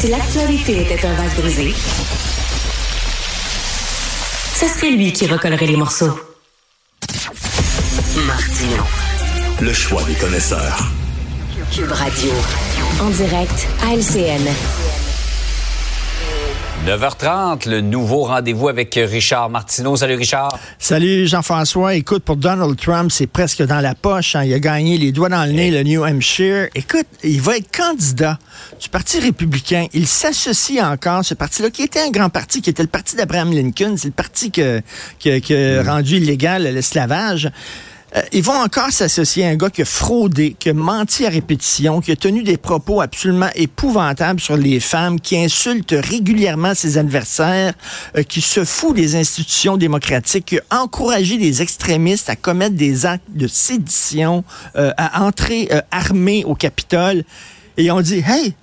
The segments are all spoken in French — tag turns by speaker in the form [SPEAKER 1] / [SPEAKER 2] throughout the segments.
[SPEAKER 1] si l'actualité était un vase brisé, ce serait lui qui recollerait les morceaux. Martino.
[SPEAKER 2] Le choix des connaisseurs.
[SPEAKER 1] Cube Radio. En direct à LCN.
[SPEAKER 3] 9h30, le nouveau rendez-vous avec Richard Martineau. Salut Richard.
[SPEAKER 4] Salut Jean-François. Écoute, pour Donald Trump, c'est presque dans la poche. hein. Il a gagné les doigts dans le nez, le New Hampshire. Écoute, il va être candidat du Parti républicain. Il s'associe encore, ce parti-là, qui était un grand parti, qui était le parti d'Abraham Lincoln. C'est le parti que- que- qui a rendu illégal l'esclavage. Euh, ils vont encore s'associer à un gars qui a fraudé, qui a menti à répétition, qui a tenu des propos absolument épouvantables sur les femmes, qui insulte régulièrement ses adversaires, euh, qui se fout des institutions démocratiques, qui a encouragé les extrémistes à commettre des actes de sédition, euh, à entrer armés au Capitole. Et on dit, hey,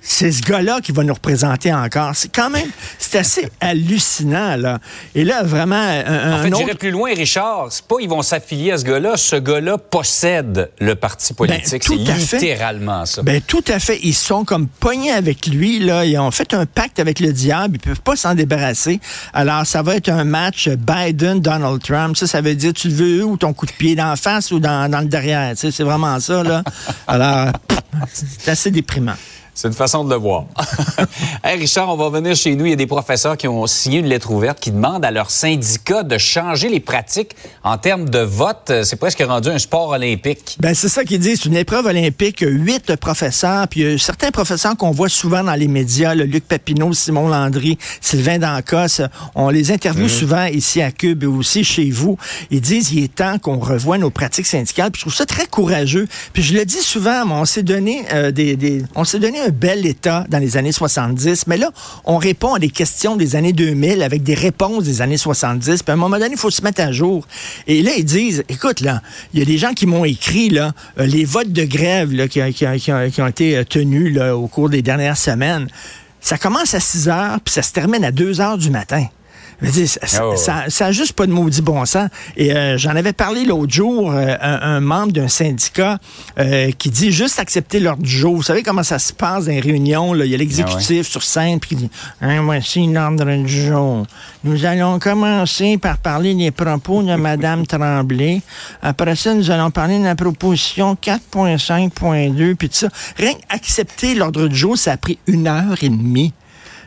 [SPEAKER 4] c'est ce gars-là qui va nous représenter encore. C'est quand même, c'est assez hallucinant, là. Et là, vraiment, un,
[SPEAKER 3] En fait,
[SPEAKER 4] autre...
[SPEAKER 3] j'irai plus loin, Richard. C'est pas ils vont s'affilier à ce gars-là. Ce gars-là possède le parti politique.
[SPEAKER 4] Ben, tout
[SPEAKER 3] c'est
[SPEAKER 4] à fait.
[SPEAKER 3] littéralement ça.
[SPEAKER 4] Ben, tout à fait. Ils sont comme pognés avec lui. Là. Ils ont fait un pacte avec le diable. Ils peuvent pas s'en débarrasser. Alors, ça va être un match Biden-Donald Trump. Ça, ça veut dire, tu le veux où ton coup de pied d'en face ou dans, dans le derrière? C'est vraiment ça. Là. Alors, c'est assez déprimant.
[SPEAKER 3] C'est une façon de le voir. hey Richard, on va revenir chez nous. Il y a des professeurs qui ont signé une lettre ouverte qui demandent à leur syndicat de changer les pratiques en termes de vote. C'est presque rendu un sport olympique.
[SPEAKER 4] Ben, c'est ça qu'ils disent. C'est une épreuve olympique. Huit professeurs. Puis il y a certains professeurs qu'on voit souvent dans les médias, le Luc Papineau, Simon Landry, Sylvain Dancos. On les interviewe souvent ici à Cube et aussi chez vous. Ils disent il est temps qu'on revoie nos pratiques syndicales. Puis je trouve ça très courageux. Puis je le dis souvent, mais on s'est donné euh, des, des- on s'est donné bel état dans les années 70. Mais là, on répond à des questions des années 2000 avec des réponses des années 70. Puis à un moment donné, il faut se mettre à jour. Et là, ils disent, écoute, là, il y a des gens qui m'ont écrit, là, euh, les votes de grève là, qui, ont, été euh, tenus au cours des dernières semaines. Ça commence à 6 heures, puis ça se termine à 2 heures du matin. Ça-
[SPEAKER 3] Oh.
[SPEAKER 4] ça ça a juste pas de maudit bon sens. Et euh, j'en avais parlé l'autre jour, euh, un, un membre d'un syndicat euh, qui dit juste accepter l'ordre du jour. Vous savez comment ça se passe dans les réunions? Là? Il y a l'exécutif sur scène puis qui dit hein, Voici l'ordre du jour. Nous allons commencer par parler des propos de Mme Tremblay. Après ça, nous allons parler de la proposition 4.5.2 puis tout ça. Rien qu'accepter l'ordre du jour, ça a pris une heure et demie.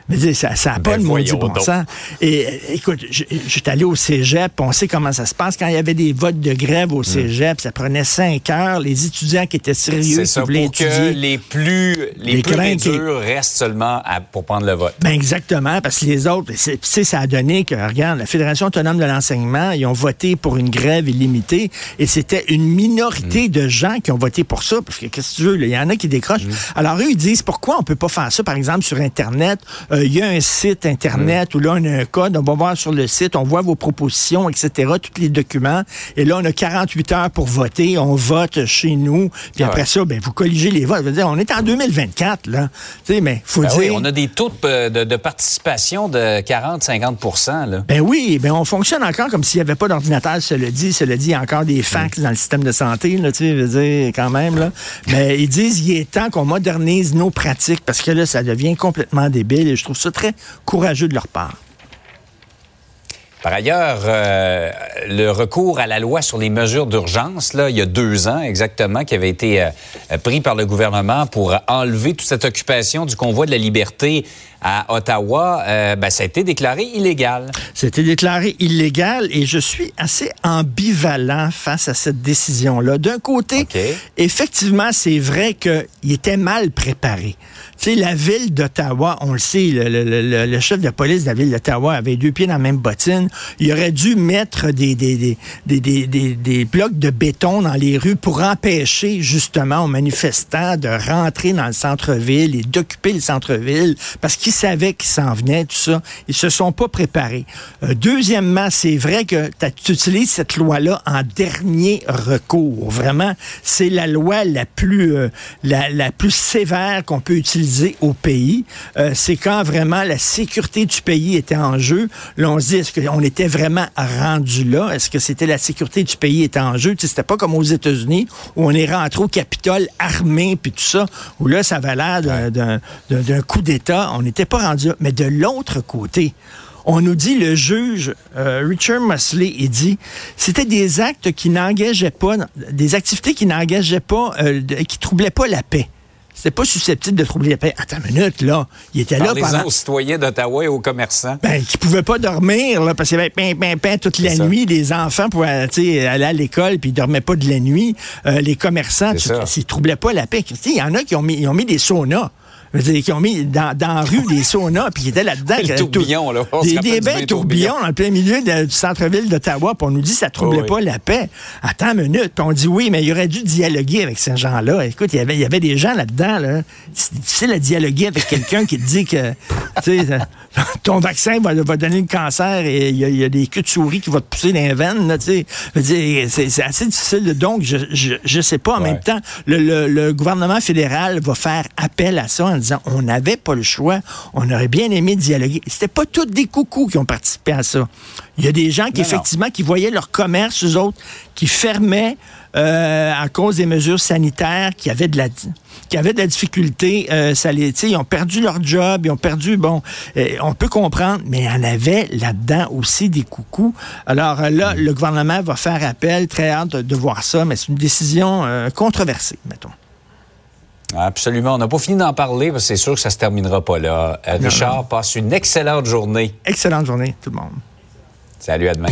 [SPEAKER 4] Mais dis, ça n'a pas
[SPEAKER 3] Ben
[SPEAKER 4] de maudit bon
[SPEAKER 3] donc.
[SPEAKER 4] sens. Et euh, écoute, suis allé au cégep, on sait comment ça se passe. Quand il y avait des votes de grève au cégep, ça prenait cinq heures. Les étudiants qui étaient sérieux,
[SPEAKER 3] ça,
[SPEAKER 4] voulaient
[SPEAKER 3] pour que
[SPEAKER 4] étudier.
[SPEAKER 3] les plus, les
[SPEAKER 4] Les
[SPEAKER 3] plus durs restent seulement à- pour prendre le vote.
[SPEAKER 4] Ben exactement, parce que les autres, c'est- tu sais, ça a donné que, regarde, la Fédération autonome de l'enseignement, ils ont voté pour une grève illimitée et c'était une minorité
[SPEAKER 3] Mm.
[SPEAKER 4] de gens qui ont voté pour ça, parce que qu'est-ce que tu veux, il y en a qui décrochent.
[SPEAKER 3] Mm.
[SPEAKER 4] Alors eux, ils disent, pourquoi on peut pas faire ça, par exemple, sur Internet? Euh, Il y a un site Internet où là, on a un code, on va voir sur le site, on voit vos propositions, etc., tous les documents, et là, on a 48 heures pour voter, on vote chez nous, puis
[SPEAKER 3] Ah
[SPEAKER 4] après
[SPEAKER 3] ouais.
[SPEAKER 4] ça, ben, vous colligez les votes. Je veux dire, on est en 2024, là. Tu sais, mais faut
[SPEAKER 3] Ben
[SPEAKER 4] dire...
[SPEAKER 3] oui, on a des taux de, de- de participation de 40-50 là.
[SPEAKER 4] Ben oui, ben on fonctionne encore comme s'il n'y avait pas d'ordinateur, cela dit. Cela dit, il y a encore des fax dans le système de santé, là, tu sais, je veux dire, quand même, là. Mais ils disent, il est temps qu'on modernise nos pratiques parce que là, ça devient complètement débile et je trouve ça très courageux de leur part.
[SPEAKER 3] Par ailleurs, euh, le recours à la loi sur les mesures d'urgence, là, il y a deux ans exactement, qui avait été euh, pris par le gouvernement pour enlever toute cette occupation du convoi de la liberté à Ottawa, euh, ben, ça a été déclaré illégal.
[SPEAKER 4] C'était déclaré illégal et je suis assez ambivalent face à cette décision-là. D'un côté, effectivement, c'est vrai qu'il était mal préparé. Tu sais, la ville d'Ottawa, on le sait, le, le- le- le chef de police de la ville d'Ottawa avait deux pieds dans la même bottine. Il aurait dû mettre des, des, des, des, des- des- des blocs de béton dans les rues pour empêcher justement aux manifestants de rentrer dans le centre-ville et d'occuper le centre-ville parce qu'ils qui savaient qu'ils s'en venaient, tout ça. Ils se sont pas préparés. Euh, deuxièmement, c'est vrai que tu utilises cette loi-là en dernier recours. Vraiment, c'est la loi la plus, euh, la, la, plus sévère qu'on peut utiliser au pays. Euh, c'est quand vraiment la sécurité du pays était en jeu. Là, on se dit, est-ce qu'on était vraiment rendu là? Est-ce que c'était la sécurité du pays était en jeu? Tu sais, c'était pas comme aux États-Unis où on est rentré au Capitole armé puis tout ça, où là, ça avait l'air d'un coup d'État. On n'était pas rendu là. Mais de l'autre côté, on nous dit, le juge euh, Richard Mosley, il dit, c'était des actes qui n'engageaient pas, des activités qui n'engageaient pas, euh, qui troublaient pas la paix. C'était pas susceptible de troubler la paix. Attends une minute, là. Il était là
[SPEAKER 3] pendant... aux citoyens d'Ottawa et aux commerçants.
[SPEAKER 4] Ben, qui pouvaient pas dormir, là, parce qu'il y avait pain, pain, pain toute la nuit. Les enfants pouvaient aller à l'école, puis ils dormaient pas de la nuit. Euh, les commerçants, ils troublaient pas la paix. Il y en a qui ont mis, ils ont mis des saunas qui ont mis dans, dans la rue des saunas, puis qui étaient là-dedans.
[SPEAKER 3] Des tourbillons, là.
[SPEAKER 4] Des, des bains tourbillons dans le plein milieu du centre-ville d'Ottawa, puis on nous dit que ça ne troublait pas la paix. Attends une minute, puis on dit oui, mais il aurait dû dialoguer avec ces gens-là. Écoute, il y avait, il y avait des gens là-dedans, là. C'est difficile à dialoguer avec quelqu'un qui te dit que, ton vaccin va, va, donner le cancer et il y, a, des queues de souris qui vont te pousser dans les veines, tu sais. C'est assez difficile. Donc, je, je, sais pas. En même temps, le, le, gouvernement fédéral va faire appel à ça disant on n'avait pas le choix, on aurait bien aimé dialoguer. C'était pas tous des coucous qui ont participé à ça. Il y a des gens qui, effectivement, qui voyaient leur commerce, eux autres, qui fermaient euh, à cause des mesures sanitaires, qui avaient de la qui avaient de la difficulté, euh, ça les, ils ont perdu leur job, ils ont perdu, bon, euh, on peut comprendre, mais il y en avait là-dedans aussi des coucous. Alors là, mm. le gouvernement va faire appel, très hâte de voir ça, mais c'est une décision controversée, mettons.
[SPEAKER 3] Absolument. On n'a pas fini d'en parler parce que c'est sûr que ça se terminera pas là. Euh, Richard, passe une excellente journée.
[SPEAKER 4] Excellente journée, tout le monde.
[SPEAKER 3] Salut, à demain.